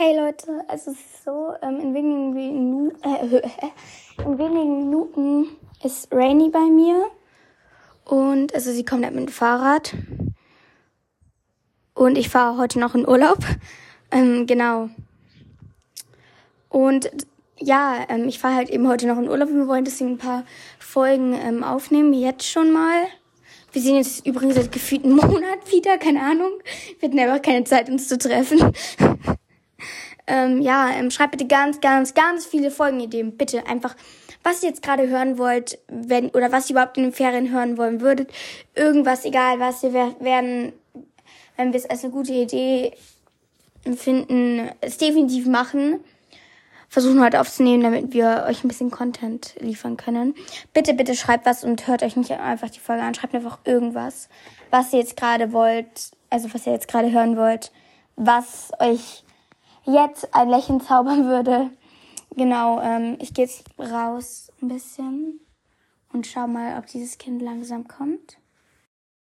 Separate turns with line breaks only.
Hey Leute, also es ist so, ähm, in, wenigen Minu äh, in wenigen Minuten ist Rainy bei mir. Und also sie kommt halt mit dem Fahrrad. Und ich fahre heute noch in Urlaub. Ähm, genau. Und ja, ähm, ich fahre halt eben heute noch in Urlaub. Wir wollen deswegen ein paar Folgen ähm, aufnehmen, jetzt schon mal. Wir sehen jetzt übrigens seit gefühlt einen Monat wieder, keine Ahnung. Wir hatten einfach keine Zeit, uns zu treffen. Ähm, ja, ähm, schreibt bitte ganz, ganz, ganz viele Folgenideen. Bitte einfach, was ihr jetzt gerade hören wollt, wenn, oder was ihr überhaupt in den Ferien hören wollen würdet. Irgendwas, egal was, wir werden, wenn wir es als eine gute Idee finden, es definitiv machen versuchen heute aufzunehmen, damit wir euch ein bisschen Content liefern können. Bitte, bitte schreibt was und hört euch nicht einfach die Folge an. Schreibt einfach irgendwas, was ihr jetzt gerade wollt, also was ihr jetzt gerade hören wollt, was euch jetzt ein Lächeln zaubern würde. Genau, ähm, ich gehe jetzt raus ein bisschen und schau mal, ob dieses Kind langsam kommt.